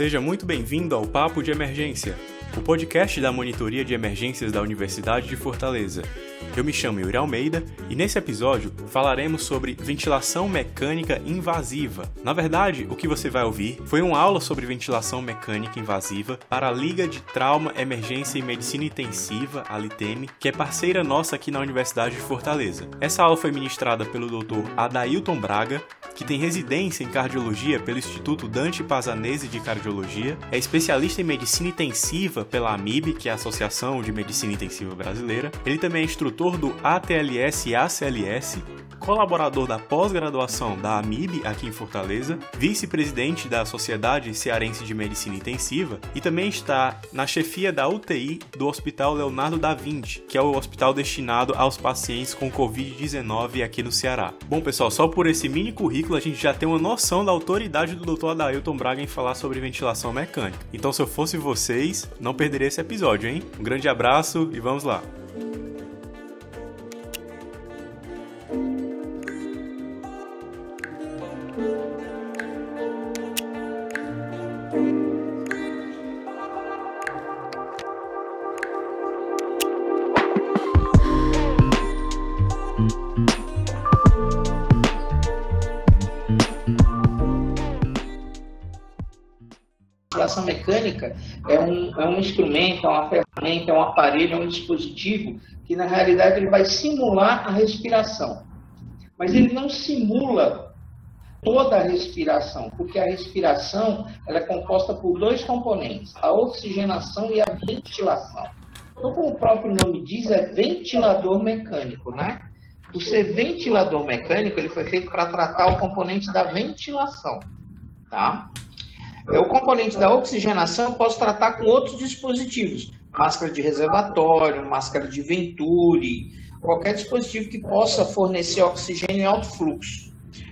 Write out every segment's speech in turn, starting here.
Seja muito bem-vindo ao Papo de Emergência, o podcast da Monitoria de Emergências da Universidade de Fortaleza. Eu me chamo Yuri Almeida e nesse episódio falaremos sobre ventilação mecânica invasiva. Na verdade, o que você vai ouvir foi uma aula sobre ventilação mecânica invasiva para a Liga de Trauma, Emergência e Medicina Intensiva, a LITEM, que é parceira nossa aqui na Universidade de Fortaleza. Essa aula foi ministrada pelo Dr. Adailton Braga, que tem residência em cardiologia pelo Instituto Dante Pazanese de Cardiologia, é especialista em medicina intensiva pela AMIB, que é a Associação de Medicina Intensiva Brasileira. Ele também é instrutor do ATLS e ACLS, colaborador da pós-graduação da AMIB aqui em Fortaleza, vice-presidente da Sociedade Cearense de Medicina Intensiva e também está na chefia da UTI do Hospital Leonardo da Vinci, que é o hospital destinado aos pacientes com Covid-19 aqui no Ceará. Bom, pessoal, só por esse mini currículo a gente já tem uma noção da autoridade do Dr. Adailton Braga em falar sobre ventilação mecânica. Então, se eu fosse vocês, não perderia esse episódio, hein? Um grande abraço e vamos lá! Mecânica é um, é um instrumento, é uma ferramenta, é um aparelho, é um dispositivo que, na realidade, ele vai simular a respiração. Mas ele não simula toda a respiração, porque a respiração ela é composta por dois componentes, a oxigenação e a ventilação. Então, como o próprio nome diz, é ventilador mecânico, né? Por ser ventilador mecânico, ele foi feito para tratar o componente da ventilação, tá? É o componente da oxigenação eu posso tratar com outros dispositivos, máscara de reservatório, máscara de Venturi, qualquer dispositivo que possa fornecer oxigênio em alto fluxo.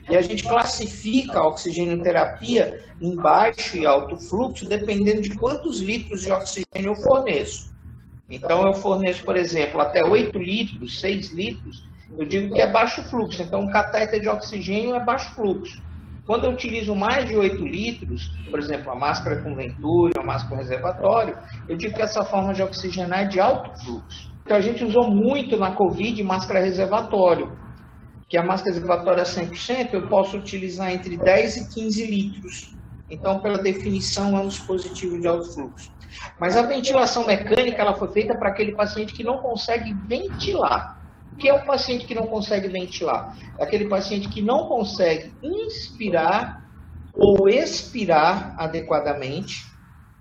E a gente classifica a oxigenoterapia em baixo e alto fluxo, dependendo de quantos litros de oxigênio eu forneço. Então, eu forneço, por exemplo, até 8 litros, 6 litros, eu digo que é baixo fluxo. Então, um catéter de oxigênio é baixo fluxo. Quando eu utilizo mais de 8 litros, por exemplo, a máscara com Venturi, a máscara com reservatório, eu digo que essa forma de oxigenar é de alto fluxo. Então a gente usou muito na Covid máscara reservatório, que a máscara reservatória 100%, eu posso utilizar entre 10 e 15 litros. Então, pela definição, é um dispositivo de alto fluxo. Mas a ventilação mecânica ela foi feita para aquele paciente que não consegue ventilar que é o paciente que não consegue ventilar? É aquele paciente que não consegue inspirar ou expirar adequadamente.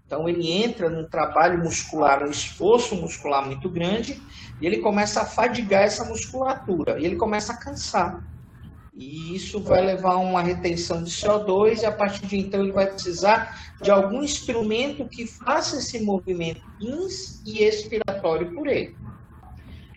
Então, ele entra num trabalho muscular, um esforço muscular muito grande, e ele começa a fadigar essa musculatura, e ele começa a cansar. E isso vai levar a uma retenção de CO2, e a partir de então ele vai precisar de algum instrumento que faça esse movimento ins e expiratório por ele.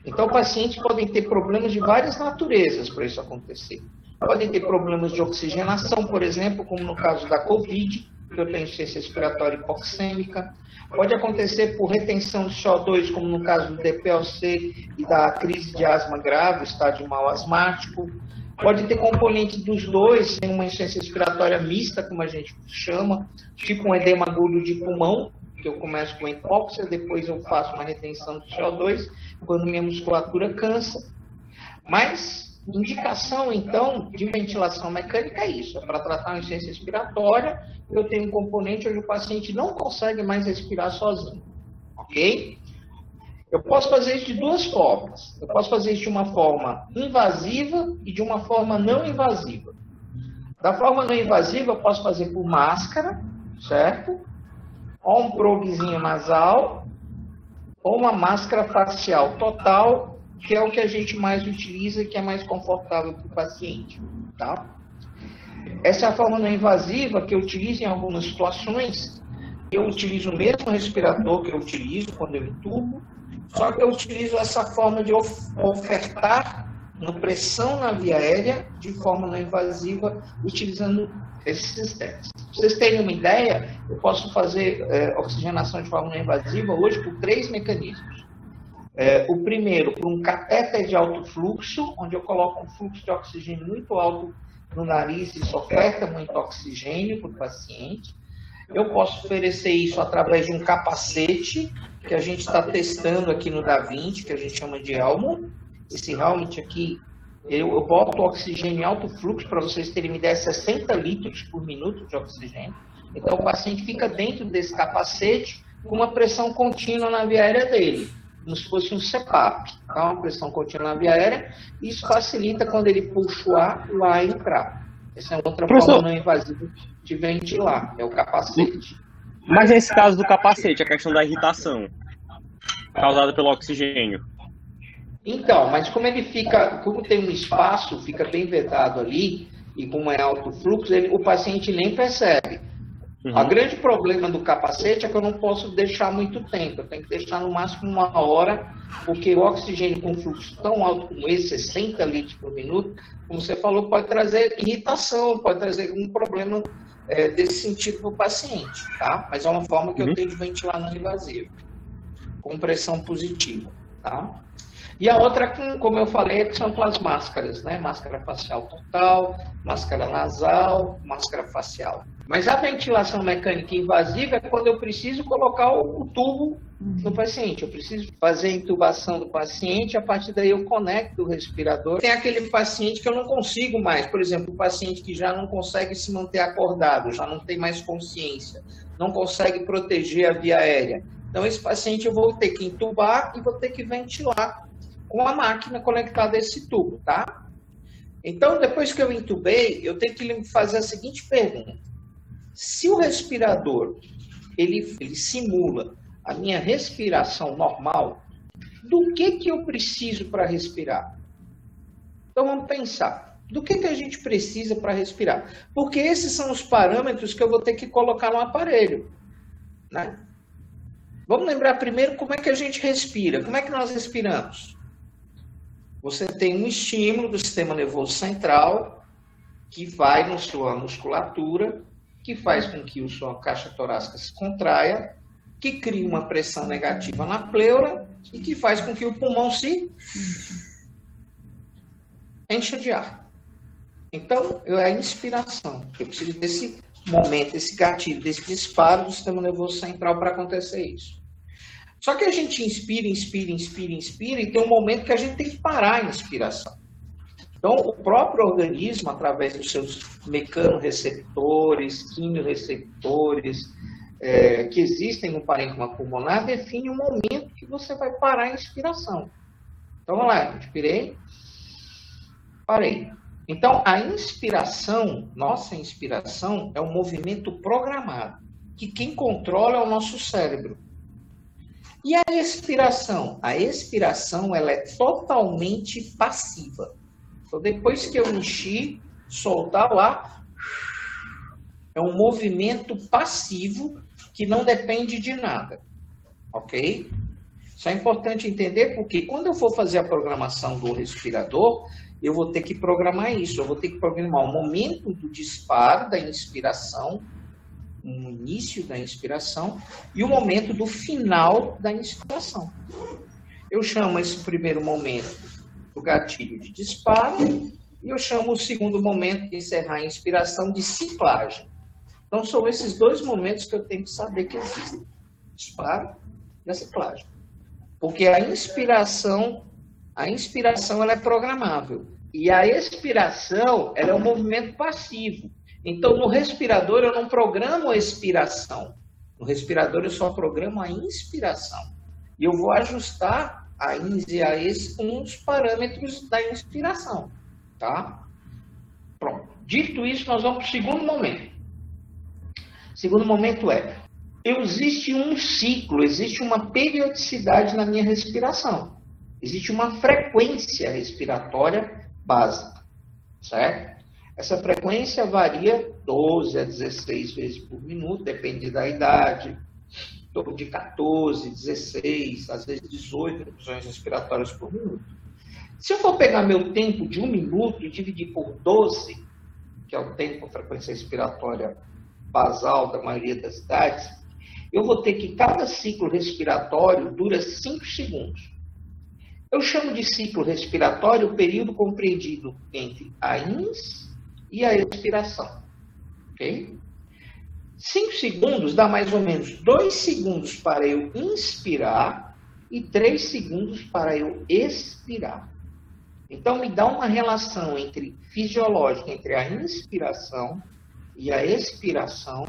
Então, pacientes podem ter problemas de várias naturezas para isso acontecer. Podem ter problemas de oxigenação, por exemplo, como no caso da COVID, que eu tenho insuficiência respiratória hipoxêmica. Pode acontecer por retenção de CO2, como no caso do DPLC e da crise de asma grave, estádio mal asmático. Pode ter componente dos dois, sem uma insuficiência respiratória mista, como a gente chama, tipo um edema agudo de pulmão, que eu começo com hipóxia, depois eu faço uma retenção de CO2, quando minha musculatura cansa. Mas, indicação, então, de ventilação mecânica é isso, é para tratar uma insuficiência respiratória, eu tenho um componente onde o paciente não consegue mais respirar sozinho, ok? Eu posso fazer isso de duas formas. Eu posso fazer isso de uma forma invasiva e de uma forma não invasiva. Da forma não invasiva, eu posso fazer por máscara, certo? Ou um proguezinho nasal, ou uma máscara facial total, que é o que a gente mais utiliza, que é mais confortável para o paciente. Tá? Essa é a forma não invasiva que eu utilizo em algumas situações. Eu utilizo o mesmo respirador que eu utilizo quando eu entubo, só que eu utilizo essa forma de ofertar uma pressão na via aérea de forma não invasiva, utilizando esses sistemas. Para vocês terem uma ideia, eu posso fazer é, oxigenação de forma invasiva hoje por três mecanismos. É, o primeiro, por um catéter de alto fluxo, onde eu coloco um fluxo de oxigênio muito alto no nariz e oferta muito oxigênio para o paciente. Eu posso oferecer isso através de um capacete que a gente está testando aqui no DaVinci, que a gente chama de Elmo. Esse helmet aqui, eu, eu boto oxigênio em alto fluxo, para vocês terem uma ideia, 60 litros por minuto de oxigênio. Então, o paciente fica dentro desse capacete com uma pressão contínua na via aérea dele, como se fosse um CPAP, tá? uma pressão contínua na via aérea. Isso facilita quando ele puxa o ar, o ar entrar. Essa é outra Professor, forma não invasiva de ventilar, é o capacete. Mas nesse caso do capacete, a questão da irritação causada pelo oxigênio. Então, mas como ele fica, como tem um espaço, fica bem vedado ali, e como é alto fluxo, ele, o paciente nem percebe. Uhum. O grande problema do capacete é que eu não posso deixar muito tempo, eu tenho que deixar no máximo uma hora, porque o oxigênio com fluxo tão alto como esse, 60 litros por minuto, como você falou, pode trazer irritação, pode trazer algum problema é, desse sentido para o paciente, tá? Mas é uma forma que uhum. eu tenho de ventilar não invasivo, com pressão positiva, tá? E a outra, como eu falei, é são as máscaras, né? Máscara facial total, máscara nasal, máscara facial. Mas a ventilação mecânica invasiva é quando eu preciso colocar o, tubo no paciente. Eu preciso fazer a intubação do paciente, a partir daí eu conecto o respirador. Tem aquele paciente que eu não consigo mais, por exemplo, o paciente que já não consegue se manter acordado, já não tem mais consciência, não consegue proteger a via aérea. Então, esse paciente eu vou ter que intubar e vou ter que ventilar com a máquina conectada a esse tubo, tá? Então, depois que eu intubei, eu tenho que fazer a seguinte pergunta. Se o respirador, ele, ele simula a minha respiração normal, do que, que eu preciso para respirar? Então, vamos pensar. Do que, que a gente precisa para respirar? Porque esses são os parâmetros que eu vou ter que colocar no aparelho. Né? Vamos lembrar primeiro como é que a gente respira. Como é que nós respiramos? Você tem um estímulo do sistema nervoso central que vai na sua musculatura, que faz com que a sua caixa torácica se contraia, que cria uma pressão negativa na pleura e que faz com que o pulmão se encha de ar. Então, é a inspiração. Eu preciso desse momento, desse gatilho, desse disparo do sistema nervoso central para acontecer isso. Só que a gente inspira, inspira, inspira, inspira, e tem um momento que a gente tem que parar a inspiração. Então, o próprio organismo, através dos seus mecanorreceptores, quimiorreceptores, é, que existem no parênquima pulmonar, define o momento que você vai parar a inspiração. Então, vamos lá, inspirei, parei. Então, a inspiração, nossa inspiração, é um movimento programado, que quem controla é o nosso cérebro. E a expiração? A expiração ela é totalmente passiva. Então, depois que eu enchi, soltar lá, é um movimento passivo que não depende de nada. Ok? Isso é importante entender porque quando eu for fazer a programação do respirador, eu vou ter que programar isso. Eu vou ter que programar o momento do disparo da inspiração no início da inspiração e o momento do final da inspiração. Eu chamo esse primeiro momento do gatilho de disparo e eu chamo o segundo momento de encerrar a inspiração de ciclagem. Então são esses dois momentos que eu tenho que saber que existem: disparo e a ciclagem. Porque a inspiração, a inspiração ela é programável e a expiração ela é um movimento passivo. Então, no respirador, eu não programo a expiração. No respirador, eu só programo a inspiração. E eu vou ajustar a INS e a ES com os parâmetros da inspiração. Tá? Pronto. Dito isso, nós vamos para o segundo momento. O segundo momento é: existe um ciclo, existe uma periodicidade na minha respiração. Existe uma frequência respiratória básica. Certo? Essa frequência varia 12 a 16 vezes por minuto, depende da idade, de 14, 16, às vezes 18 infusões respiratórias por minuto. Se eu for pegar meu tempo de um minuto e dividir por 12, que é o tempo, a frequência respiratória basal da maioria das idades, eu vou ter que cada ciclo respiratório dura 5 segundos. Eu chamo de ciclo respiratório o período compreendido entre a INS e a expiração. Ok? 5 segundos dá mais ou menos 2 segundos para eu inspirar e 3 segundos para eu expirar. Então, me dá uma relação entre fisiológica entre a inspiração e a expiração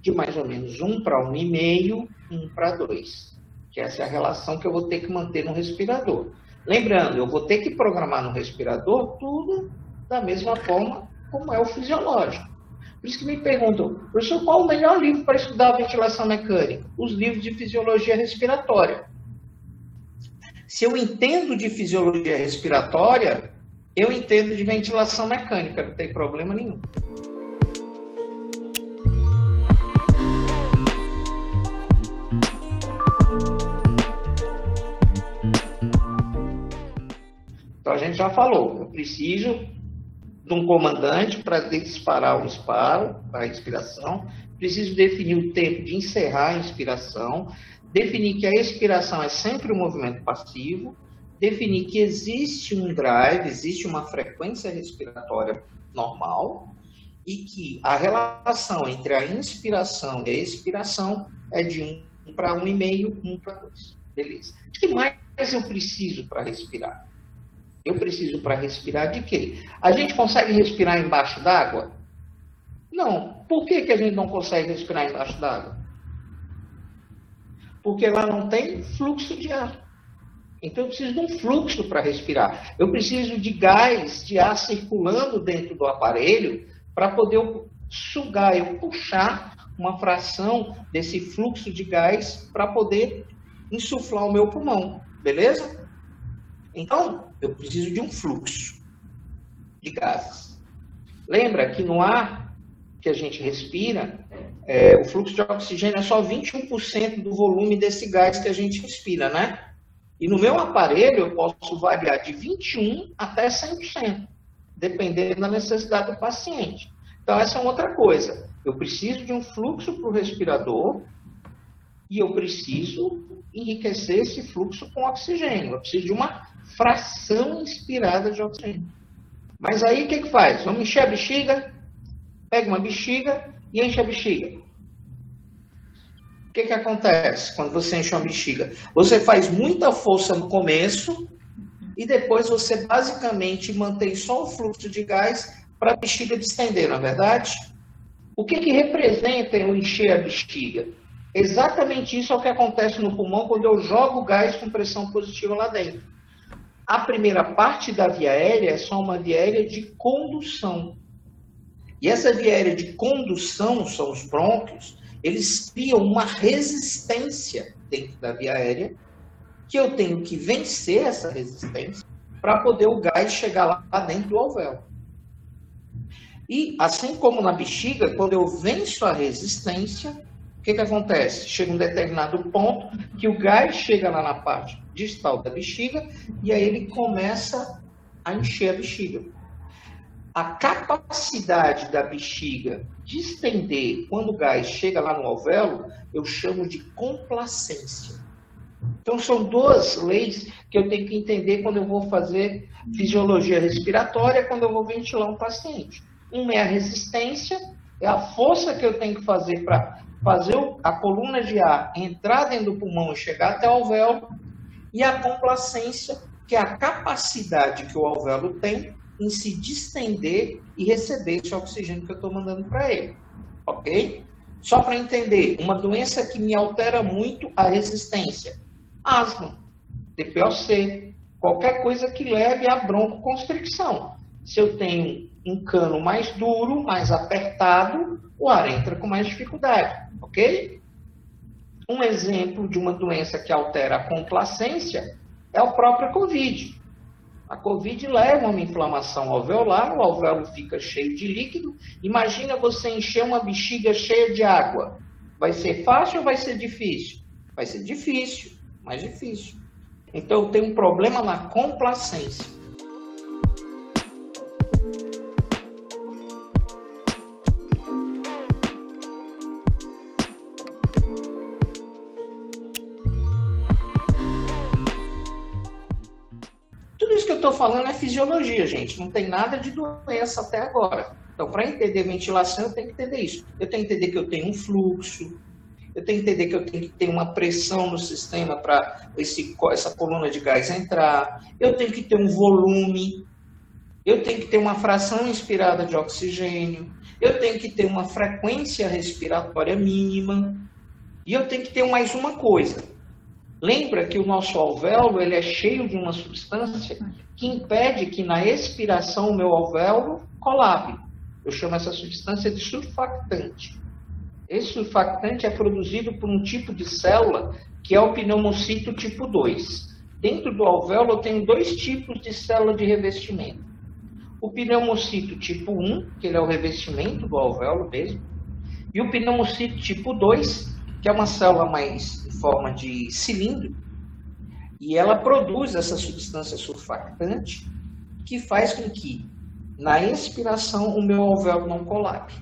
de mais ou menos 1 para 1,5, 1 para 2. Que essa é a relação que eu vou ter que manter no respirador. Lembrando, eu vou ter que programar no respirador tudo da mesma forma como é o fisiológico. Por isso que me perguntam, professor, qual o melhor livro para estudar a ventilação mecânica? Os livros de fisiologia respiratória. Se eu entendo de fisiologia respiratória, eu entendo de ventilação mecânica, não tem problema nenhum. Então a gente já falou, eu preciso de um comandante para disparar o disparo, a inspiração. Preciso definir o tempo de encerrar a inspiração. Definir que a expiração é sempre um movimento passivo. Definir que existe um drive, existe uma frequência respiratória normal. E que a relação entre a inspiração e a expiração é de 1 para 1,5, 1 para 2. Beleza. O que mais eu preciso para respirar? Eu preciso para respirar de quê? A gente consegue respirar embaixo d'água? Não. Por que, que a gente não consegue respirar embaixo d'água? Porque lá não tem fluxo de ar. Então eu preciso de um fluxo para respirar. Eu preciso de gás, de ar circulando dentro do aparelho para poder sugar, eu puxar uma fração desse fluxo de gás para poder insuflar o meu pulmão. Beleza? Então, eu preciso de um fluxo de gases. Lembra que no ar que a gente respira, é, o fluxo de oxigênio é só 21% do volume desse gás que a gente respira, né? E no meu aparelho eu posso variar de 21% até 100%, dependendo da necessidade do paciente. Então, essa é outra coisa. Eu preciso de um fluxo para o respirador e eu preciso enriquecer esse fluxo com oxigênio. Eu preciso de uma fração inspirada de oxigênio. Mas aí o que, que faz? Vamos encher a bexiga, pega uma bexiga e enche a bexiga. O que, que acontece quando você enche uma bexiga? Você faz muita força no começo e depois você basicamente mantém só o fluxo de gás para a bexiga distender, não é verdade? O que, que representa eu encher a bexiga? Exatamente isso é o que acontece no pulmão quando eu jogo gás com pressão positiva lá dentro. A primeira parte da via aérea é só uma via aérea de condução. E essa via aérea de condução, são os brônquios, eles criam uma resistência dentro da via aérea, que eu tenho que vencer essa resistência para poder o gás chegar lá dentro do alvéolo. E assim como na bexiga, quando eu venço a resistência, que, que acontece? Chega um determinado ponto que o gás chega lá na parte distal da bexiga e aí ele começa a encher a bexiga. A capacidade da bexiga de estender quando o gás chega lá no alvéolo, eu chamo de complacência. Então, são duas leis que eu tenho que entender quando eu vou fazer fisiologia respiratória, quando eu vou ventilar um paciente. Uma é a resistência, é a força que eu tenho que fazer para fazer a coluna de ar entrar dentro do pulmão e chegar até o alvéolo e a complacência, que é a capacidade que o alvéolo tem em se distender e receber esse oxigênio que eu estou mandando para ele. Ok? Só para entender, uma doença que me altera muito a resistência. Asma, TPOC, qualquer coisa que leve a broncoconstricção. Se eu tenho um cano mais duro, mais apertado, o ar entra com mais dificuldade, ok? Um exemplo de uma doença que altera a complacência é o próprio Covid. A Covid leva uma inflamação alveolar, o alvéolo fica cheio de líquido. Imagina você encher uma bexiga cheia de água. Vai ser fácil ou vai ser difícil? Vai ser difícil, mais difícil. Então tenho um problema na complacência. Estou falando é fisiologia, gente. Não tem nada de doença até agora. Então, para entender ventilação, eu tenho que entender isso. Eu tenho que entender que eu tenho um fluxo, eu tenho que entender que eu tenho que ter uma pressão no sistema para essa coluna de gás entrar, eu tenho que ter um volume, eu tenho que ter uma fração inspirada de oxigênio, eu tenho que ter uma frequência respiratória mínima, e eu tenho que ter mais uma coisa. Lembra que o nosso alvéolo ele é cheio de uma substância que impede que na expiração o meu alvéolo colabe. Eu chamo essa substância de surfactante. Esse surfactante é produzido por um tipo de célula que é o pneumocito tipo 2. Dentro do alvéolo eu tenho dois tipos de célula de revestimento. O pneumocito tipo 1, que ele é o revestimento do alvéolo mesmo, e o pneumocito tipo 2, que é uma célula mais em forma de cilindro, e ela produz essa substância surfactante que faz com que, na expiração, o meu alvéolo não colabe.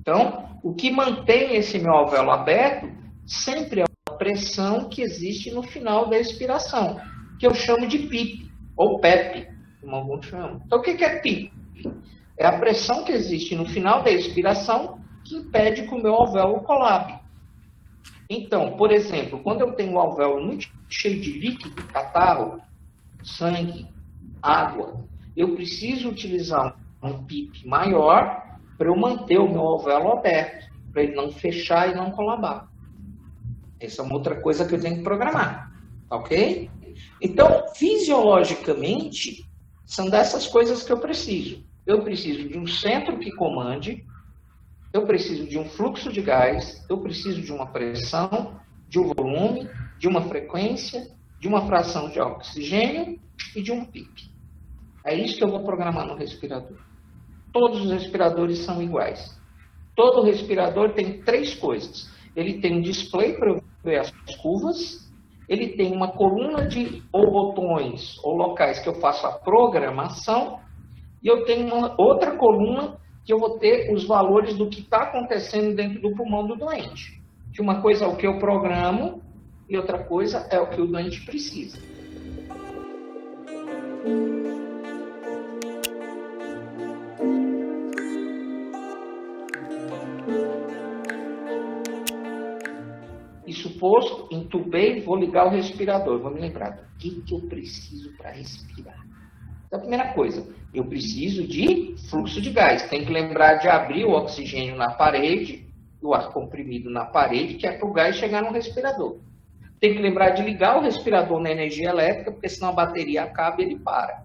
Então, o que mantém esse meu alvéolo aberto sempre é a pressão que existe no final da expiração, que eu chamo de PIP, ou PEP, como alguns chamam. Então, o que é PIP? É a pressão que existe no final da expiração que impede que o meu alvéolo colabe. Então, por exemplo, quando eu tenho um alvéolo muito cheio de líquido, catarro, sangue, água, eu preciso utilizar um PIP maior para eu manter o meu alvéolo aberto, para ele não fechar e não colabar. Essa é uma outra coisa que eu tenho que programar, ok? Então, fisiologicamente, são dessas coisas que eu preciso. Eu preciso de um centro que comande, eu preciso de um fluxo de gás, eu preciso de uma pressão, de um volume, de uma frequência, de uma fração de oxigênio e de um PIP. É isso que eu vou programar no respirador. Todos os respiradores são iguais. Todo respirador tem três coisas. Ele tem um display para ver as curvas, ele tem uma coluna de ou botões ou locais que eu faço a programação, e eu tenho uma outra coluna que eu vou ter os valores do que está acontecendo dentro do pulmão do doente. Que uma coisa é o que eu programo e outra coisa é o que o doente precisa. Isso posto, entubei, vou ligar o respirador. Vou me lembrar do que, que eu preciso para respirar. Então, a primeira coisa, eu preciso de fluxo de gás. Tem que lembrar de abrir o oxigênio na parede, o ar comprimido na parede, que é para o gás chegar no respirador. Tem que lembrar de ligar o respirador na energia elétrica, porque senão a bateria acaba e ele para.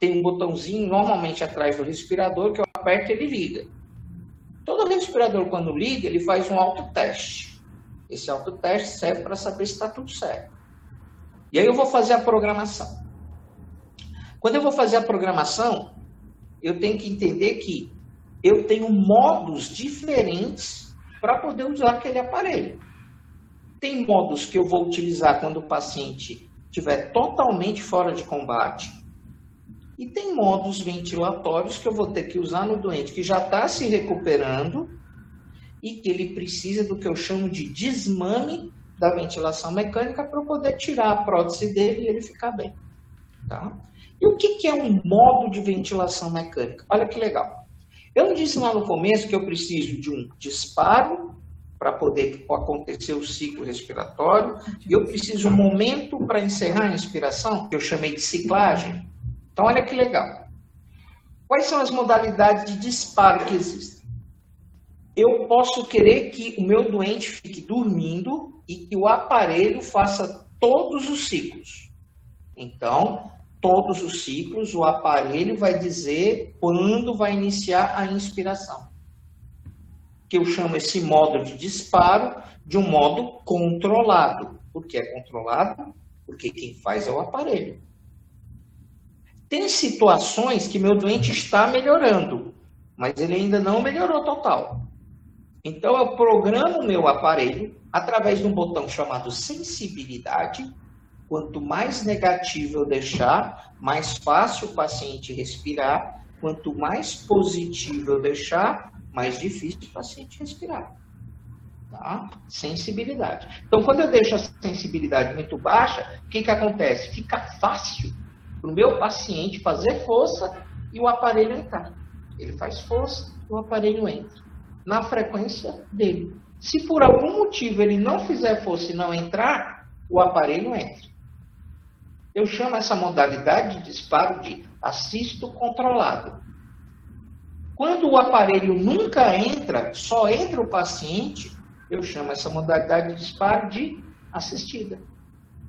Tem um botãozinho normalmente atrás do respirador que eu aperto e ele liga. Todo respirador, quando liga, ele faz um autoteste. Esse autoteste serve para saber se está tudo certo. E aí eu vou fazer a programação. Quando eu vou fazer a programação, eu tenho que entender que eu tenho modos diferentes para poder usar aquele aparelho. Tem modos que eu vou utilizar quando o paciente estiver totalmente fora de combate. E tem modos ventilatórios que eu vou ter que usar no doente que já está se recuperando e que ele precisa do que eu chamo de desmame da ventilação mecânica para poder tirar a prótese dele e ele ficar bem. Tá? E o que, é um modo de ventilação mecânica? Olha que legal. Eu disse lá no começo que eu preciso de um disparo para poder acontecer o ciclo respiratório, e eu preciso um momento para encerrar a inspiração, que eu chamei de ciclagem. Então, olha que legal. Quais são as modalidades de disparo que existem? Eu posso querer que o meu doente fique dormindo e que o aparelho faça todos os ciclos. Então, todos os ciclos, o aparelho vai dizer quando vai iniciar a inspiração. Que eu chamo esse modo de disparo de um modo controlado. Por que é controlado? Porque quem faz é o aparelho. Tem situações que meu doente está melhorando, mas ele ainda não melhorou total. Então eu programo o meu aparelho através de um botão chamado sensibilidade, Quanto mais negativo eu deixar, mais fácil o paciente respirar. Quanto mais positivo eu deixar, mais difícil o paciente respirar. Tá? Sensibilidade. Então, quando eu deixo a sensibilidade muito baixa, o que, que acontece? Fica fácil para o meu paciente fazer força e o aparelho entrar. Ele faz força, o aparelho entra na frequência dele. Se por algum motivo ele não fizer força e não entrar, o aparelho entra. Eu chamo essa modalidade de disparo de assisto controlado. Quando o aparelho nunca entra, só entra o paciente, eu chamo essa modalidade de disparo de assistida.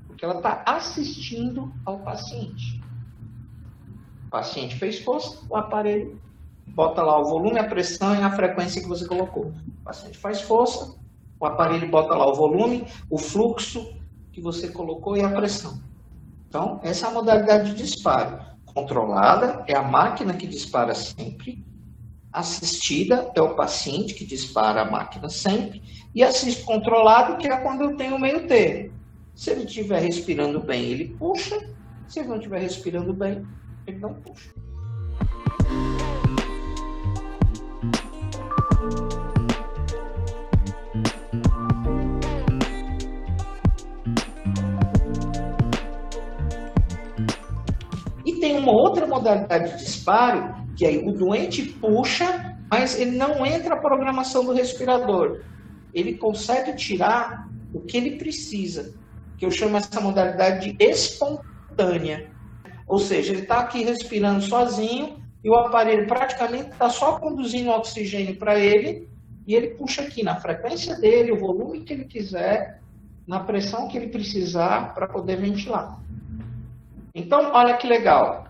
Porque ela está assistindo ao paciente. O paciente fez força, o aparelho bota lá o volume, a pressão e a frequência que você colocou. O paciente faz força, o aparelho bota lá o volume, o fluxo que você colocou e a pressão. Então, essa é a modalidade de disparo. Controlada é a máquina que dispara sempre, assistida é o paciente que dispara a máquina sempre, e assisto controlado, que é quando eu tenho meio termo. Se ele estiver respirando bem, ele puxa, se ele não estiver respirando bem, ele não puxa. Uma outra modalidade de disparo, que aí o doente puxa, mas ele não entra a programação do respirador. Ele consegue tirar o que ele precisa, que eu chamo essa modalidade de espontânea. Ou seja, ele está aqui respirando sozinho e o aparelho praticamente está só conduzindo oxigênio para ele e ele puxa aqui na frequência dele, o volume que ele quiser, na pressão que ele precisar para poder ventilar. Então, olha que legal.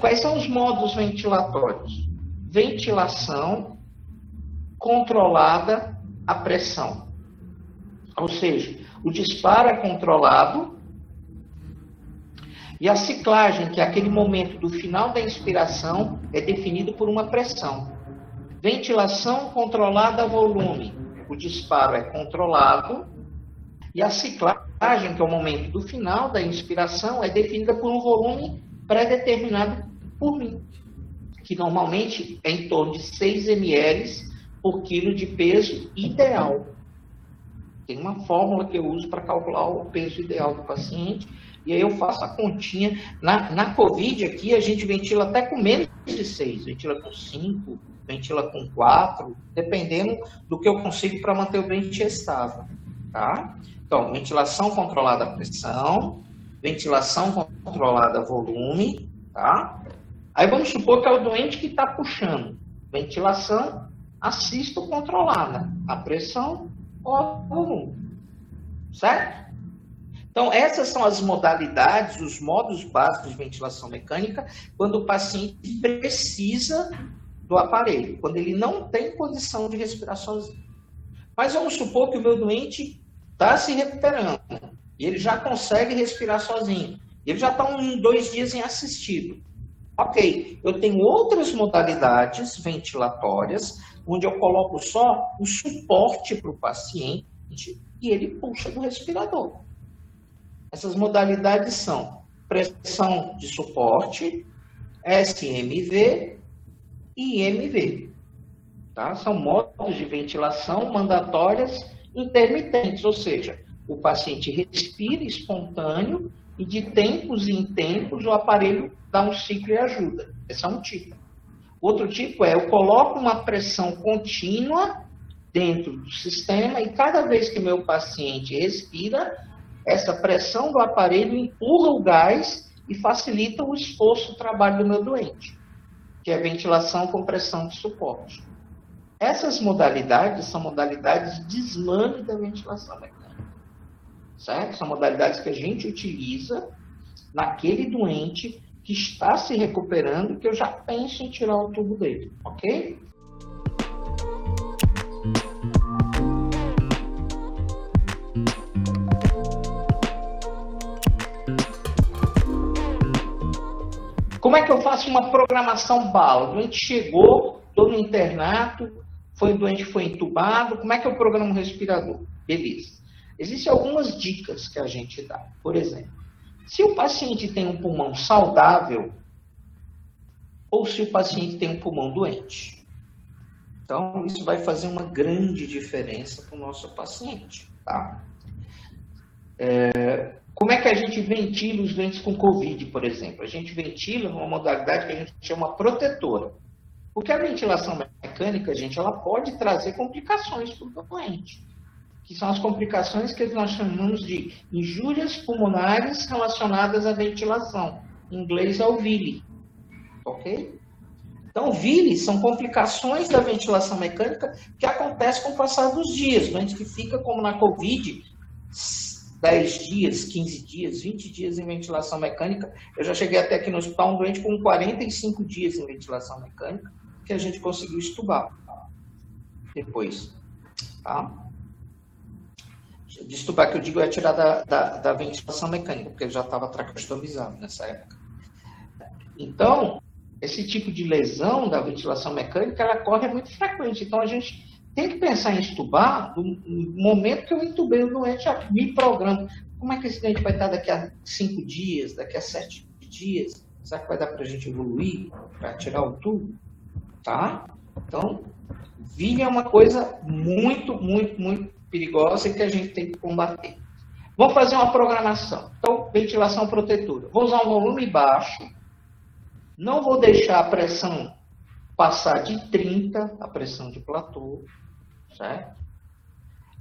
Quais são os modos ventilatórios? Ventilação controlada a pressão. Ou seja, o disparo é controlado e a ciclagem, que é aquele momento do final da inspiração, é definido por uma pressão. Ventilação controlada a volume. O disparo é controlado e a ciclagem, que é o momento do final da inspiração, é definida por um volume pré-determinado por mim, que normalmente é em torno de 6 ml por quilo de peso ideal. Tem uma fórmula que eu uso para calcular o peso ideal do paciente, e aí eu faço a continha. Na, na Covid aqui, a gente ventila até com menos de 6, ventila com 5, ventila com 4, dependendo do que eu consigo para manter o doente estável. Tá? Então, ventilação controlada a pressão, ventilação controlada volume, tá? Aí vamos supor que é o doente que está puxando. Ventilação assisto controlada, a pressão ou a volume. Certo? Então, essas são as modalidades, os modos básicos de ventilação mecânica, quando o paciente precisa do aparelho, quando ele não tem condição de respirar sozinho. Mas vamos supor que o meu doente está se recuperando e ele já consegue respirar sozinho. Ele já está um, dois dias em assistido. Ok, eu tenho outras modalidades ventilatórias, onde eu coloco só o suporte para o paciente e ele puxa do respirador. Essas modalidades são pressão de suporte, SMV e IMV. Tá? São modos de ventilação mandatórias intermitentes, ou seja, o paciente respira espontâneo e de tempos em tempos o aparelho dá um ciclo e ajuda. Esse é um tipo. Outro tipo é eu coloco uma pressão contínua dentro do sistema e cada vez que meu paciente respira, essa pressão do aparelho empurra o gás e facilita o esforço, o trabalho do meu doente, que é ventilação com pressão de suporte. Essas modalidades são modalidades de desmame da ventilação mecânica. Certo? São modalidades que a gente utiliza naquele doente que está se recuperando, que eu já penso em tirar o tubo dele, ok? Como é que eu faço uma programação bala? O doente chegou, estou no internato, foi doente, foi entubado, como é que eu programo o respirador? Beleza. Existem algumas dicas que a gente dá. Por exemplo, se o paciente tem um pulmão saudável ou se o paciente tem um pulmão doente. Então, isso vai fazer uma grande diferença para o nosso paciente. Tá? É, como é que a gente ventila os doentes com Covid, por exemplo? A gente ventila numa modalidade que a gente chama protetora. Porque a ventilação mecânica, gente, ela pode trazer complicações para o doente, que são as complicações que nós chamamos de injúrias pulmonares relacionadas à ventilação. Em inglês é o VILI. Ok? Então, VILI são complicações da ventilação mecânica que acontecem com o passar dos dias. Doente que fica, como na Covid, 10 dias, 15 dias, 20 dias em ventilação mecânica. Eu já cheguei até aqui no hospital um doente com 45 dias em ventilação mecânica que a gente conseguiu estubar depois. Tá? De estubar que eu digo é tirar da, da, da ventilação mecânica, porque já estava tracostomizado nessa época. Então, esse tipo de lesão da ventilação mecânica, ela corre muito frequente. Então, a gente tem que pensar em estubar no momento que eu entubei o doente, já me programo. Como é que esse doente vai estar daqui a cinco dias, daqui a sete dias? Será que vai dar para a gente evoluir, para tirar o tubo? tá? Então, vinho é uma coisa muito, muito, muito perigosa e que a gente tem que combater. Vamos fazer uma programação. Então, ventilação protetora. Vou usar um volume baixo. Não vou deixar a pressão passar de 30, a pressão de platô, certo?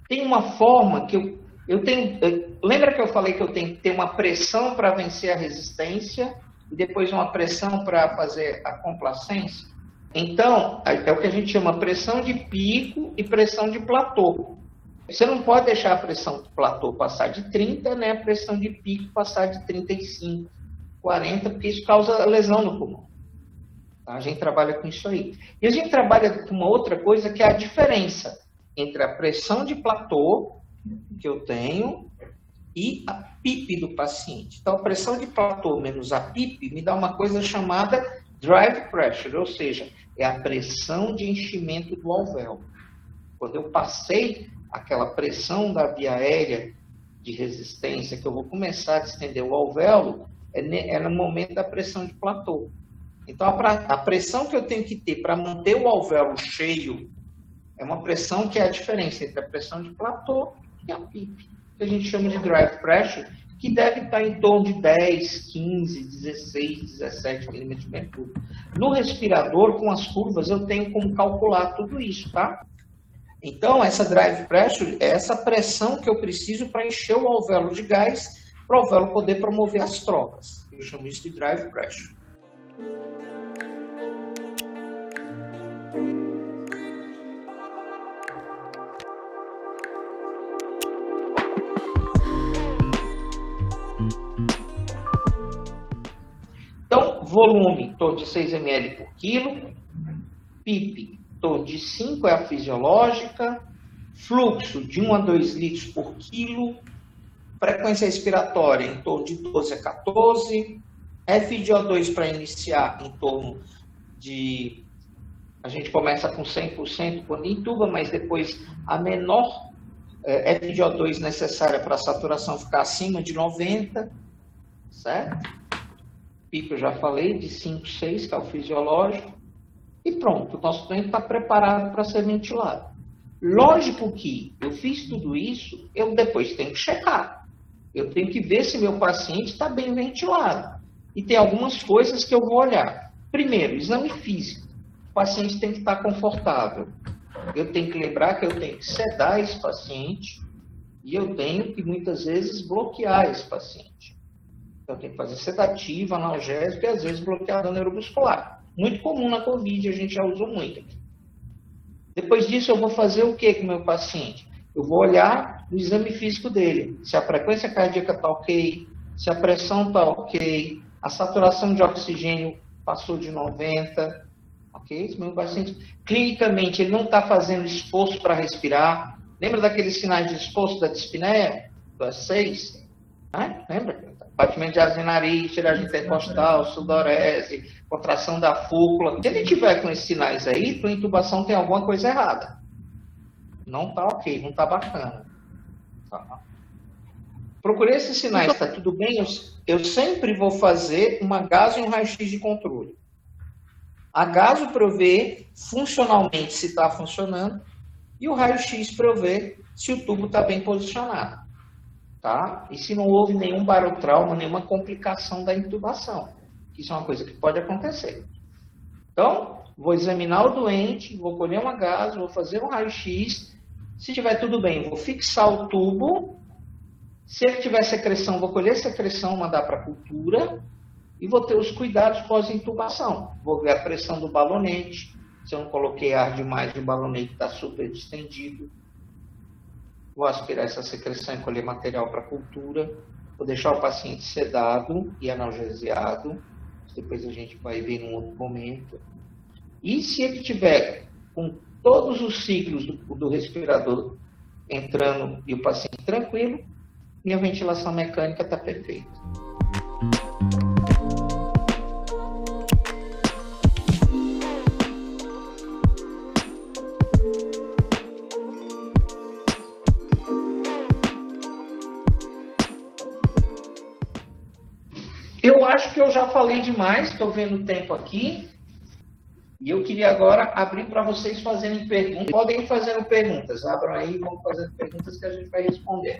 Tem uma forma que eu, eu tenho. Eu, lembra que eu falei que eu tenho que ter uma pressão para vencer a resistência e depois uma pressão para fazer a complacência? Então, é o que a gente chama pressão de pico e pressão de platô. Você não pode deixar a pressão de platô passar de 30, né? A pressão de pico passar de 35, 40, porque isso causa lesão no pulmão. Tá? A gente trabalha com isso aí. E a gente trabalha com uma outra coisa que é a diferença entre a pressão de platô que eu tenho e a PIP do paciente. Então, a pressão de platô menos a PIP me dá uma coisa chamada drive pressure, ou seja, é a pressão de enchimento do alvéolo. Quando eu passei aquela pressão da via aérea de resistência, que eu vou começar a estender o alvéolo, é, é no momento da pressão de platô. Então, a, pressão que eu tenho que ter para manter o alvéolo cheio é uma pressão que é a diferença entre a pressão de platô e a PIP, que a gente chama de drive pressure, que deve estar em torno de 10, 15, 16, 17 milímetros de mercúrio. No respirador, com as curvas, eu tenho como calcular tudo isso, tá? Então, essa drive pressure é essa pressão que eu preciso para encher o alvéolo de gás, para o alvéolo poder promover as trocas. Eu chamo isso de drive pressure. volume em de 6 ml por quilo, PIP em torno de 5 é a fisiológica, fluxo de 1 a 2 litros por quilo, frequência respiratória em torno de 12 a 14, FiO2 para iniciar em torno de. A gente começa com 100% quando intuba, mas depois a menor é, FiO2 necessária para a saturação ficar acima de 90, certo? pico eu já falei, de 5, 6, que é o fisiológico, e pronto, o nosso doente está preparado para ser ventilado. Lógico que eu fiz tudo isso, eu depois tenho que checar. Eu tenho que ver se meu paciente está bem ventilado. E tem algumas coisas que eu vou olhar. Primeiro, exame físico. O paciente tem que estar tá confortável. Eu tenho que lembrar que eu tenho que sedar esse paciente e eu tenho que muitas vezes bloquear esse paciente. Então tem que fazer sedativo, analgésico e às vezes bloqueador neuromuscular. Muito comum na Covid, a gente já usou muito. Depois disso, eu vou fazer o que com o meu paciente? Eu vou olhar o exame físico dele. Se a frequência cardíaca está ok, se a pressão está ok, a saturação de oxigênio passou de 90, ok? Esse meu paciente, clinicamente, ele não está fazendo esforço para respirar. Lembra daqueles sinais de esforço da dispneia, do S6? Ah, lembra? Batimento de asa de nariz, tiragem intercostal, sudorese, contração da fúcula. Se ele tiver com esses sinais aí, tua intubação tem alguma coisa errada. Não tá ok, não tá bacana. Tá. Procurei esses sinais, tá tudo bem? Eu, eu sempre vou fazer uma gaso e um raio-x de controle. A gaso para eu ver funcionalmente se está funcionando e o raio-x para eu ver se o tubo está bem posicionado tá? E se não houve nenhum barotrauma, nenhuma complicação da intubação. Isso é uma coisa que pode acontecer. Então, vou examinar o doente, vou colher uma gás, vou fazer um raio-x. Se tiver tudo bem, vou fixar o tubo. Se ele tiver secreção, vou colher secreção, mandar para a cultura. E vou ter os cuidados pós-intubação. Vou ver a pressão do balonete. Se eu não coloquei ar demais, o balonete está super distendido. Vou aspirar essa secreção e colher material para cultura. Vou deixar o paciente sedado e analgesiado depois a gente vai ver num outro momento. E se ele tiver com todos os ciclos do, do respirador entrando e o paciente tranquilo, minha ventilação mecânica está perfeita. Falei demais, estou vendo o tempo aqui. E eu queria agora abrir para vocês fazerem perguntas. Podem ir fazendo perguntas. Abram aí e vão fazendo perguntas que a gente vai responder.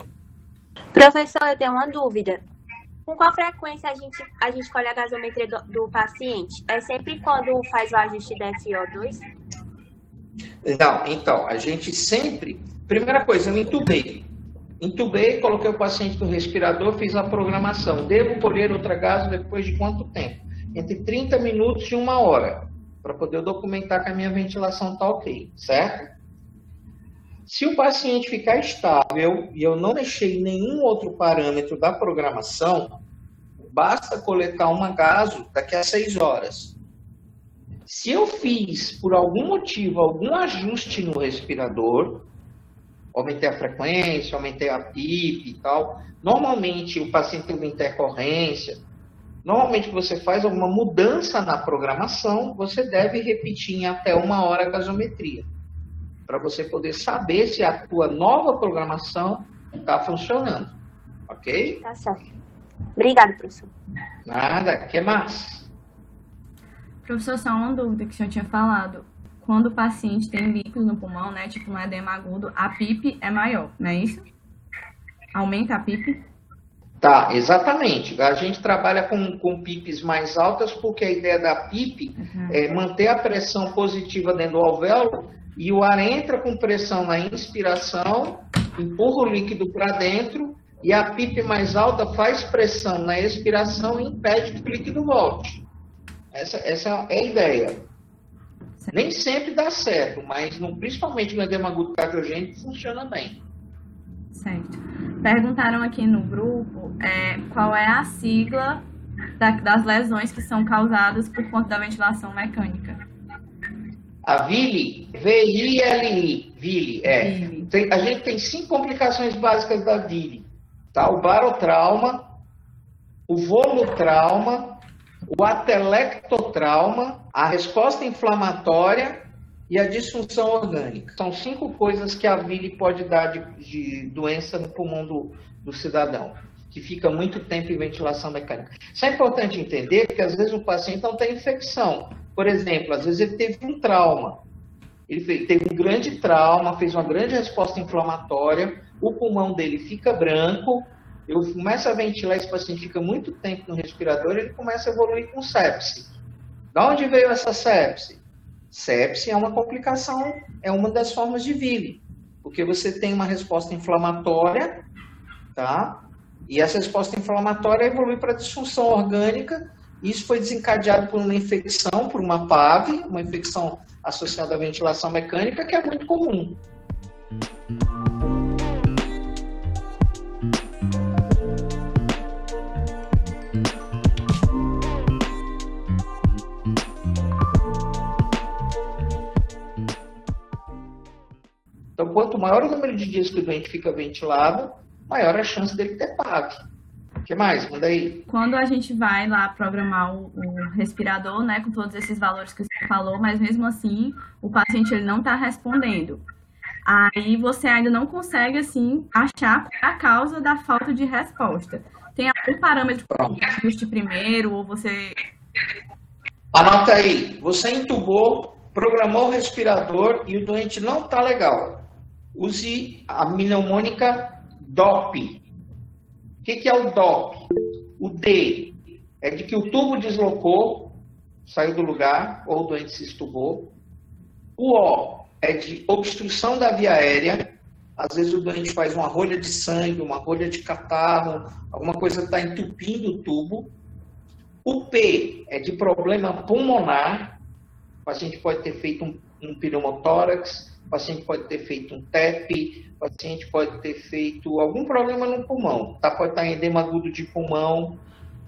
Professor, eu tenho uma dúvida. Com qual frequência a gente, a gente colhe a gasometria do, do paciente? É sempre quando faz o ajuste da FO2? Não, então, a gente sempre. Primeira coisa, eu entubei. Entubei, coloquei o paciente no respirador, fiz a programação. Devo colher outra gás depois de quanto tempo? Entre 30 minutos e uma hora, para poder documentar que a minha ventilação está ok, certo? Se o paciente ficar estável e eu não mexer em nenhum outro parâmetro da programação, basta coletar uma gaso daqui a seis horas. Se eu fiz, por algum motivo, algum ajuste no respirador, aumentei a frequência, aumentei a PIP e tal. Normalmente o paciente tem uma intercorrência. Normalmente você faz alguma mudança na programação, você deve repetir em até uma hora a gasometria. Para você poder saber se a tua nova programação está funcionando. Ok? Tá certo. Obrigada, professor. Nada, que mais? Professor, só uma dúvida que o senhor tinha falado quando o paciente tem líquido no pulmão, né, tipo um edema agudo, a PIP é maior, não é isso? Aumenta a PIP? Tá, exatamente. A gente trabalha com, com PIPs mais altas porque a ideia da PIP uhum. é manter a pressão positiva dentro do alvéolo e o ar entra com pressão na inspiração, empurra o líquido para dentro e a PIP mais alta faz pressão na expiração e impede que o líquido volte. Essa, essa é a ideia. Nem sempre dá certo, mas no, principalmente no edema agudo cardiogênico funciona bem. Certo. Perguntaram aqui no grupo é, qual é a sigla da, das lesões que são causadas por conta da ventilação mecânica. A VILI, V-I-L-I, VILI, é. Tem, a gente tem cinco complicações básicas da VILI. Tá? O barotrauma, o volutrauma, o atelectotrauma, a resposta inflamatória e a disfunção orgânica. São cinco coisas que a VILI pode dar de, de doença no pulmão do, do cidadão, que fica muito tempo em ventilação mecânica. Isso é importante entender, porque às vezes o paciente não tem infecção. Por exemplo, às vezes ele teve um trauma. Ele teve um grande trauma, fez uma grande resposta inflamatória, o pulmão dele fica branco, eu começo a ventilar, esse paciente fica muito tempo no respirador, ele começa a evoluir com sepse. Da onde veio essa sepse? Sepse é uma complicação, é uma das formas de VILI, porque você tem uma resposta inflamatória, tá? E essa resposta inflamatória evolui para disfunção orgânica, isso foi desencadeado por uma infecção, por uma PAV, uma infecção associada à ventilação mecânica, que é muito comum. Então, quanto maior o número de dias que o doente fica ventilado, maior a chance dele ter PAV. O que mais? Manda aí. Quando a gente vai lá programar o, o, respirador, né, com todos esses valores que você falou, mas mesmo assim o paciente ele não está respondendo. Aí você ainda não consegue, assim, achar a causa da falta de resposta. Tem algum parâmetro que ajuste primeiro, ou você... Anota aí. Você entubou, programou o respirador e o doente não está legal use a mnemônica DOP. O que, que é o DOP? O D é de que o tubo deslocou, saiu do lugar, ou o doente se estubou. O O é de obstrução da via aérea. Às vezes o doente faz uma rolha de sangue, uma rolha de catarro, alguma coisa está entupindo o tubo. O P é de problema pulmonar. O paciente pode ter feito um, um pneumotórax, o paciente pode ter feito um TEP, o paciente pode ter feito algum problema no pulmão, tá? pode estar em edema agudo de pulmão,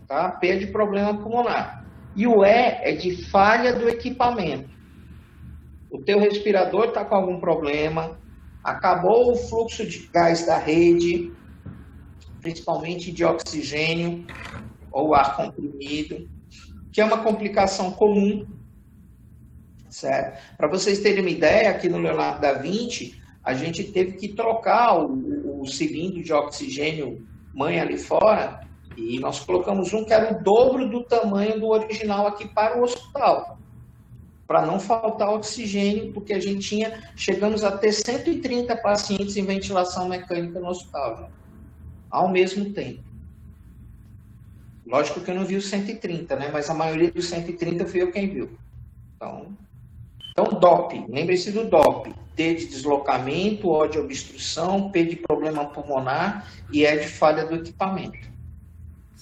tá? P é de problema pulmonar. E o E é de falha do equipamento. O teu respirador está com algum problema, acabou o fluxo de gás da rede, principalmente de oxigênio ou ar comprimido, que é uma complicação comum, certo? Para vocês terem uma ideia, aqui no Leonardo da Vinci, a gente teve que trocar o, o cilindro de oxigênio mãe ali fora e nós colocamos um que era o dobro do tamanho do original aqui para o hospital. Para não faltar oxigênio, porque a gente tinha, chegamos a ter 130 pacientes em ventilação mecânica no hospital, ao mesmo tempo. Lógico que eu não vi os 130, né? Mas a maioria dos 130 fui eu quem viu. Então, então DOP, lembre-se do DOP. D de deslocamento, O de obstrução, P de problema pulmonar e E de falha do equipamento.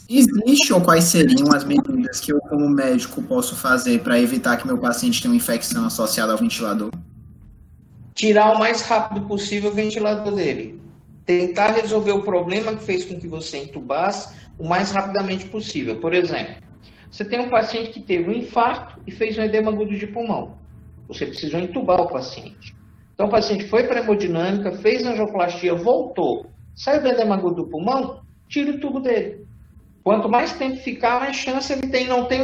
Existe ou quais seriam as medidas que eu, como médico, posso fazer para evitar que meu paciente tenha uma infecção associada ao ventilador? Tirar o mais rápido possível o ventilador dele. Tentar resolver o problema que fez com que você entubasse o mais rapidamente possível. Por exemplo, você tem um paciente que teve um infarto e fez um edema agudo de pulmão. Você precisou entubar o paciente. Então, o paciente foi para a hemodinâmica, fez angioplastia, voltou, saiu do edema do pulmão, tira o tubo dele. Quanto mais tempo ficar, mais chance ele tem. Não tem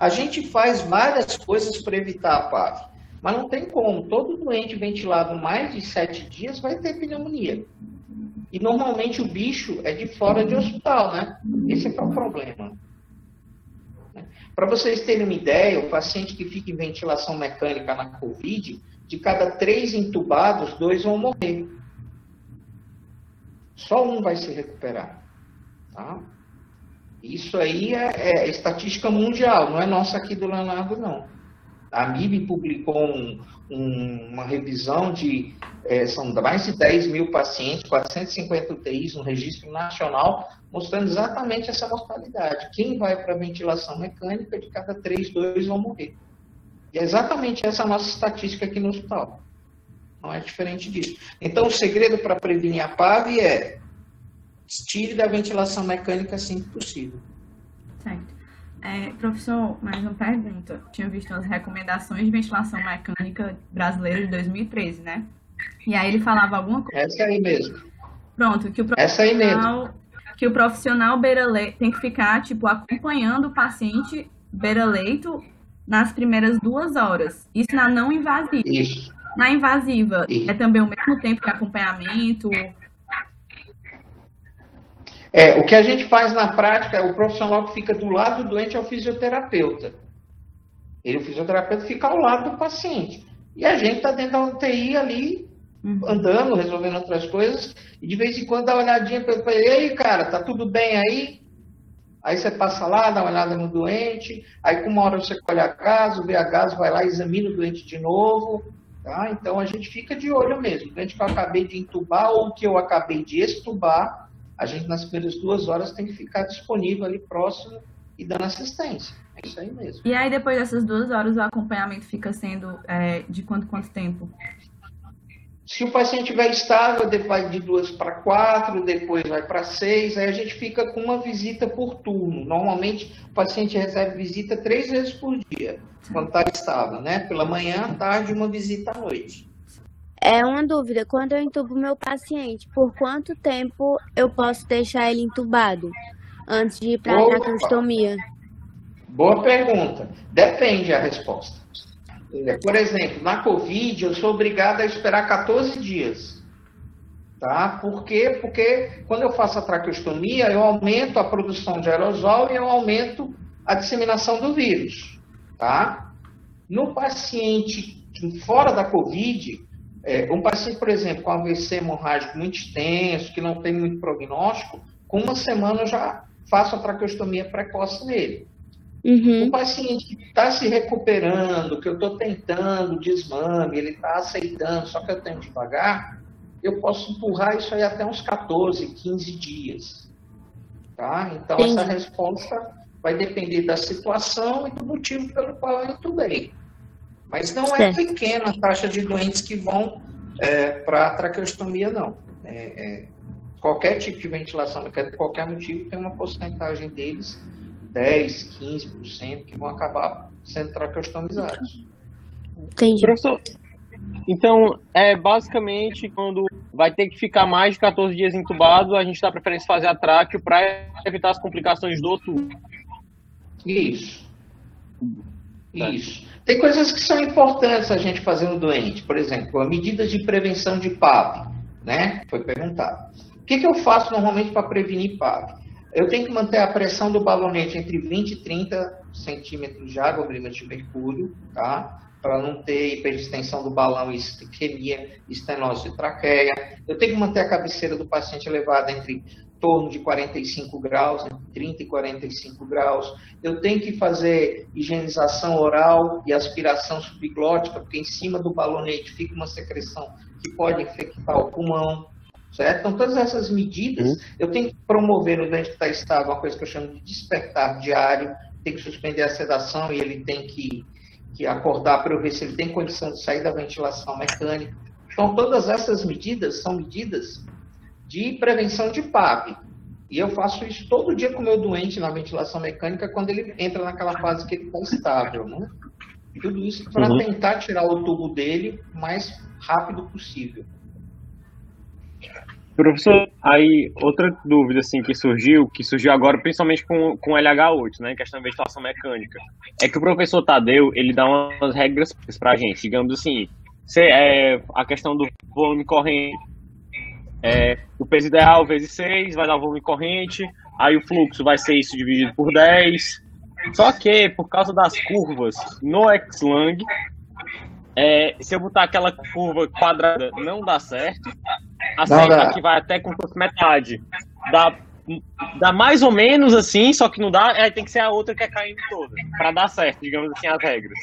A gente faz várias coisas para evitar a PAV, mas não tem como. Todo doente ventilado mais de sete dias vai ter pneumonia. E normalmente o bicho é de fora de hospital, né? Esse é, é o problema. Para vocês terem uma ideia, o paciente que fica em ventilação mecânica na Covid, de cada três entubados, dois vão morrer. Só um vai se recuperar. Tá? Isso aí é, é, estatística mundial, não é nossa aqui do Leonardo, não. A MIB publicou um, um, uma revisão de, é, são mais de 10 mil pacientes, 450 UTIs no registro nacional, mostrando exatamente essa mortalidade. Quem vai para ventilação mecânica, de cada 3, 2 vão morrer. E é exatamente essa a nossa estatística aqui no hospital. Não é diferente disso. Então, o segredo para prevenir a PAV é tire da ventilação mecânica assim que possível. É, professor, mais uma pergunta. Tinha visto as recomendações de ventilação mecânica brasileira de 2013, né? E aí ele falava alguma coisa. Essa aí mesmo. Pronto, que o profissional. Que o profissional beira-leito tem que ficar, tipo, acompanhando o paciente beira-leito nas primeiras duas horas. Isso na não invasiva. Isso. Na invasiva, Isso. é também o mesmo tempo de acompanhamento, é, o que a gente faz na prática é o profissional que fica do lado do doente é o fisioterapeuta. Ele, o fisioterapeuta, fica ao lado do paciente. E a gente está dentro da UTI ali, uhum. andando, resolvendo outras coisas, e de vez em quando dá uma olhadinha para ele, ei, cara, tá tudo bem aí? Aí você passa lá, dá uma olhada no doente, aí com uma hora você colhe a caso, vê a caso, vai lá, examina o doente de novo, tá? Então a gente fica de olho mesmo. O doente que eu acabei de entubar ou que eu acabei de extubar, a gente nas primeiras duas horas tem que ficar disponível ali próximo e dando assistência. É isso aí mesmo. E aí depois dessas duas horas o acompanhamento fica sendo é, de quanto quanto tempo? Se o paciente estiver estável, vai de duas para quatro, depois vai para seis, aí a gente fica com uma visita por turno. Normalmente o paciente recebe visita três vezes por dia, quando está estável, né? Pela manhã, à tarde, uma visita à noite. É uma dúvida. Quando eu entubo meu paciente, por quanto tempo eu posso deixar ele entubado antes de ir para a traqueostomia? Boa pergunta. Depende a resposta. Por exemplo, na Covid, eu sou obrigado a esperar 14 dias. Tá? Por quê? Porque quando eu faço a traqueostomia, eu aumento a produção de aerosol e eu aumento a disseminação do vírus. Tá? No paciente fora da Covid, é, um paciente, por exemplo, com AVC hemorrágico muito extenso, que não tem muito prognóstico, com uma semana eu já faço a traqueostomia precoce nele. Uhum. O paciente que está se recuperando, que eu estou tentando desmame, ele está aceitando, só que eu tenho devagar, eu posso empurrar isso aí até uns 14, 15 dias. Tá? Então, Entendi. essa resposta vai depender da situação e do motivo pelo qual eu entubei. Mas não é Certo. pequena a taxa de doentes que vão para a traqueostomia, não. É, é, qualquer tipo de ventilação mecânica, qualquer motivo, tem uma porcentagem deles, 10, 15%, que vão acabar sendo traqueostomizados. Entendi. Professor, então, é basicamente quando vai ter que ficar mais de 14 dias entubado, a gente dá preferência fazer a tráqueo para evitar as complicações do tubo. Isso. Isso. Tem coisas que são importantes a gente fazer no doente. Por exemplo, a medida de prevenção de PAV, né? Foi perguntado. O que, que eu faço normalmente para prevenir PAV? Eu tenho que manter a pressão do balonete entre 20 e 30 centímetros de água, milímetros de mercúrio, tá? Para não ter hiperdistensão do balão e isquemia, estenose de traqueia. Eu tenho que manter a cabeceira do paciente elevada entre torno de 45 graus, entre 30 e 45 graus. Eu tenho que fazer higienização oral e aspiração subglótica, porque em cima do balonete fica uma secreção que pode infectar o pulmão. Certo? Então, todas essas medidas, Uhum. eu tenho que promover no doente que está estável uma coisa que eu chamo de despertar diário, tem que suspender a sedação e ele tem que, que acordar para eu ver se ele tem condição de sair da ventilação mecânica. Então, todas essas medidas são medidas de prevenção de PAP. E eu faço isso todo dia com o meu doente na ventilação mecânica quando ele entra naquela fase que ele está estável. Né? Tudo isso para Uhum. tentar tirar o tubo dele o mais rápido possível. Professor, aí outra dúvida assim que surgiu, que surgiu agora principalmente com, com o LH8, né, questão da ventilação mecânica, é que o professor Tadeu, ele dá umas regras pra gente, digamos assim, se, é, a questão do volume corrente, é, o peso ideal vezes 6 vai dar o volume corrente, aí o fluxo vai ser isso dividido por 10, só que por causa das curvas no X-Lang, é, se eu botar aquela curva quadrada não dá certo, a dá. aqui vai até fosse metade. Dá, dá mais ou menos assim, só que não dá, aí tem que ser a outra que é caindo toda, pra dar certo, digamos assim, as regras.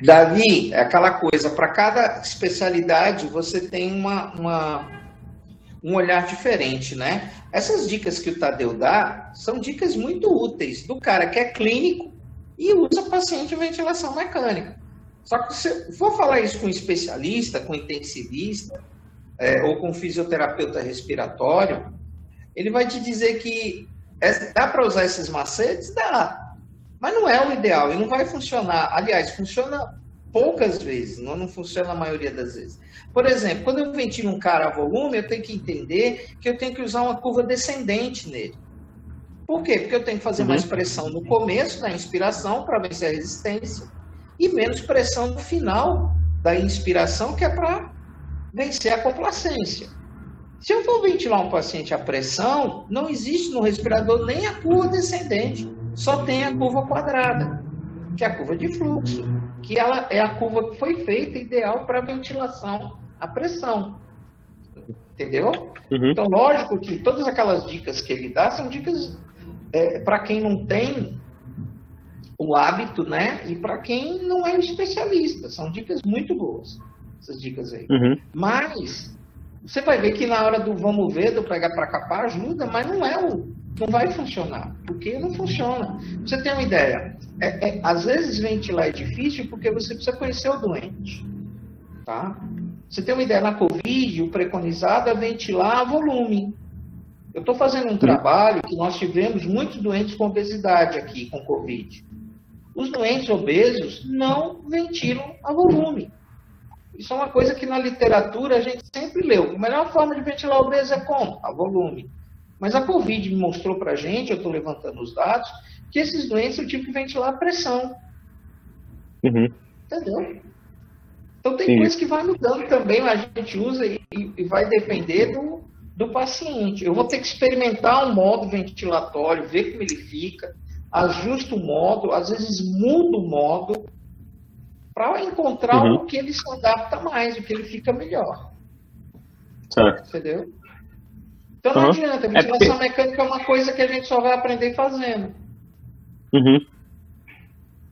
Davi, é aquela coisa, para cada especialidade você tem uma, uma- um olhar diferente, né? Essas dicas que o Tadeu dá são dicas muito úteis do cara que é clínico e usa paciente ventilação mecânica. Só que se eu for falar isso com um especialista, com um intensivista, é, ou com um fisioterapeuta respiratório, ele vai te dizer que é- dá para usar esses macetes? Dá. Mas não é o ideal e não vai funcionar. Aliás, funciona poucas vezes, não, não funciona a maioria das vezes. Por exemplo, quando eu ventilo um cara a volume, eu tenho que entender que eu tenho que usar uma curva descendente nele. Por quê? Porque eu tenho que fazer Uhum. mais pressão no começo da inspiração para vencer a resistência e menos pressão no final da inspiração, que é para vencer a complacência. Se eu for ventilar um paciente a pressão, não existe no respirador nem a curva descendente, só tem a curva quadrada, que é a curva de fluxo, que ela é a curva que foi feita ideal para ventilação a pressão. Entendeu? Uhum. Então, lógico que todas aquelas dicas que ele dá são dicas para quem não tem o hábito, né? E para quem não é especialista. São dicas muito boas, essas dicas aí. Uhum. Mas você vai ver que na hora do vamos ver, do pegar para capar, ajuda, mas não é o. Não vai funcionar, porque não funciona. Você tem uma ideia? É, é, às vezes ventilar é difícil porque você precisa conhecer o doente. Tá? Você tem uma ideia, na Covid, o preconizado é ventilar a volume. Eu estou fazendo um trabalho que nós tivemos muitos doentes com obesidade aqui, com Covid. Os doentes obesos não ventilam a volume. Isso é uma coisa que na literatura a gente sempre leu. A melhor forma de ventilar obeso é como? A volume. Mas a Covid me mostrou para a gente, eu estou levantando os dados, que esses doentes eu tive que ventilar a pressão. Uhum. Entendeu? Então tem Sim. coisa que vai mudando também, a gente usa e, e- e vai depender do, do paciente. Eu vou ter que experimentar um modo ventilatório, ver como ele fica, ajusto o modo, às vezes mudo o modo, para encontrar Uhum. o que ele se adapta mais, o que ele fica melhor. Certo. Entendeu? Então não Uhum. adianta, É ventilação porque- mecânica é uma coisa que a gente só vai aprender fazendo. Uhum.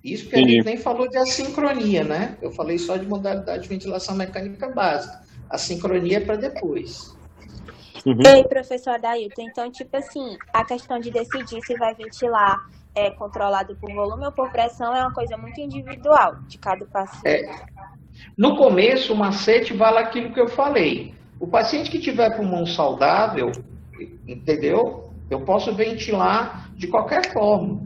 Isso que a gente nem falou de assincronia, né? Eu falei só de modalidade de ventilação mecânica básica. A sincronia é para depois. Uhum. Ei, professor Adailton, então, tipo assim, a questão de decidir se vai ventilar é controlado por volume ou por pressão é uma coisa muito individual de cada paciente. É. No começo, o macete vale aquilo que eu falei. O paciente que tiver pulmão saudável, entendeu? Eu posso ventilar de qualquer forma.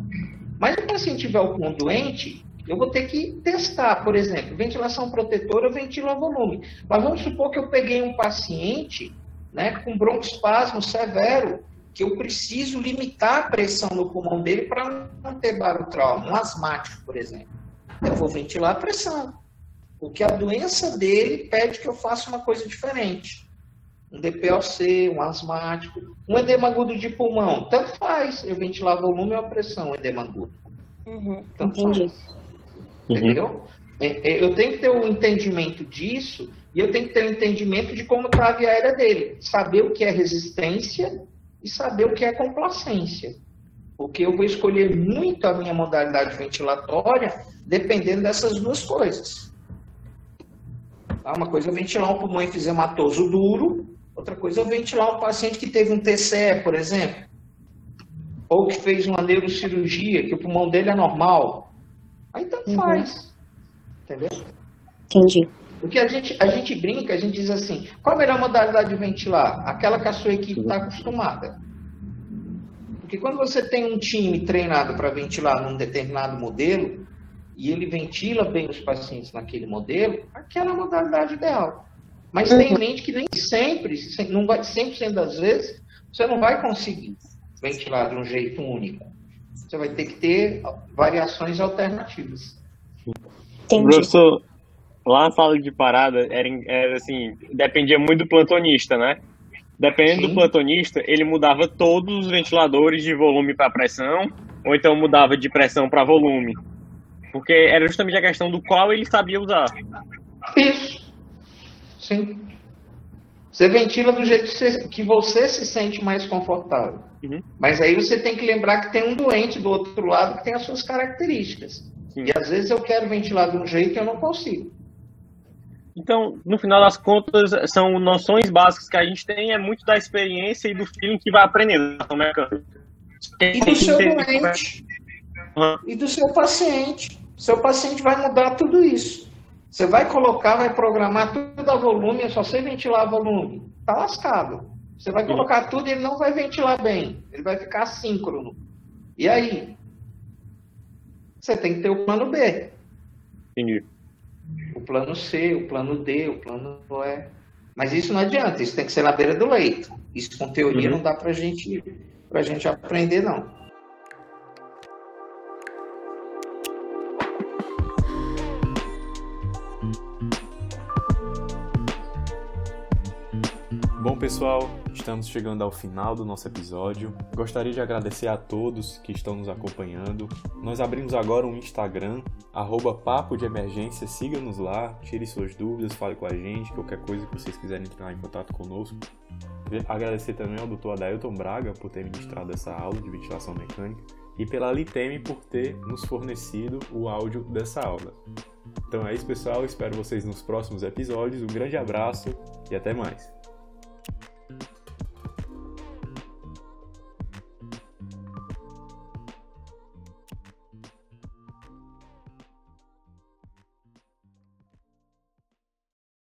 Mas o paciente tiver o pulmão doente, eu vou ter que testar, por exemplo, ventilação protetora, ventila volume. Mas vamos supor que eu peguei um paciente né, com broncoespasmo severo, que eu preciso limitar a pressão no pulmão dele para não ter barotrauma, um asmático, por exemplo. Eu vou ventilar a pressão, porque a doença dele pede que eu faça uma coisa diferente. Um DPOC, um asmático, um edema agudo de pulmão, tanto faz eu ventilar volume ou a pressão, edema agudo. Uhum, tanto entendi. Faz. Uhum. Entendeu? É, é, eu tenho que ter o um entendimento disso e eu tenho que ter o um entendimento de como está a via aérea dele. Saber o que é resistência e saber o que é complacência. Porque eu vou escolher muito a minha modalidade ventilatória dependendo dessas duas coisas. Tá? Uma coisa é ventilar um pulmão enfisematoso duro, outra coisa é ventilar um paciente que teve um TCE, por exemplo, ou que fez uma neurocirurgia, que o pulmão dele é normal. Aí tanto uhum. faz. Entendeu? Entendi. Porque a gente, a gente brinca, a gente diz assim, qual a melhor modalidade de ventilar? Aquela que a sua equipe está acostumada. Porque quando você tem um time treinado para ventilar num determinado modelo, e ele ventila bem os pacientes naquele modelo, aquela é a modalidade ideal. Mas tem em mente que nem sempre, não vai, 100% das vezes, você não vai conseguir ventilar de um jeito único. Você vai ter que ter variações alternativas. Entendi. Professor, lá na sala de parada, era, era assim, dependia muito do plantonista, né? Dependendo Sim. do plantonista, ele mudava todos os ventiladores de volume para pressão, ou então mudava de pressão para volume. Porque era justamente a questão do qual ele sabia usar. Isso. Sim. Você ventila do jeito que você, que você se sente mais confortável. Uhum. Mas aí você tem que lembrar que tem um doente do outro lado que tem as suas características. Sim. E às vezes eu quero ventilar de um jeito e eu não consigo. Então, no final das contas, são noções básicas que a gente tem, é muito da experiência e do feeling que vai aprendendo. E do seu doente. Uhum. E do seu paciente. Seu paciente vai mudar tudo isso. Você vai colocar, vai programar tudo a volume, é só você ventilar volume. Tá lascado. Você vai colocar tudo e ele não vai ventilar bem. Ele vai ficar assíncrono. E aí? Você tem que ter o plano B. Entendi o plano C, o plano D, o plano E. Mas isso não adianta, isso tem que ser na beira do leito. Isso com teoria uhum. não dá para gente, a gente aprender, não. Bom, pessoal, estamos chegando ao final do nosso episódio. Gostaria de agradecer a todos que estão nos acompanhando. Nós abrimos agora um Instagram, arroba Papo de Emergência. Siga-nos lá, tire suas dúvidas, fale com a gente, qualquer coisa que vocês quiserem entrar em contato conosco. Agradecer também ao Dr. Adailton Braga por ter ministrado essa aula de ventilação mecânica e pela Liteme por ter nos fornecido o áudio dessa aula. Então é isso, pessoal. Espero vocês nos próximos episódios. Um grande abraço e até mais.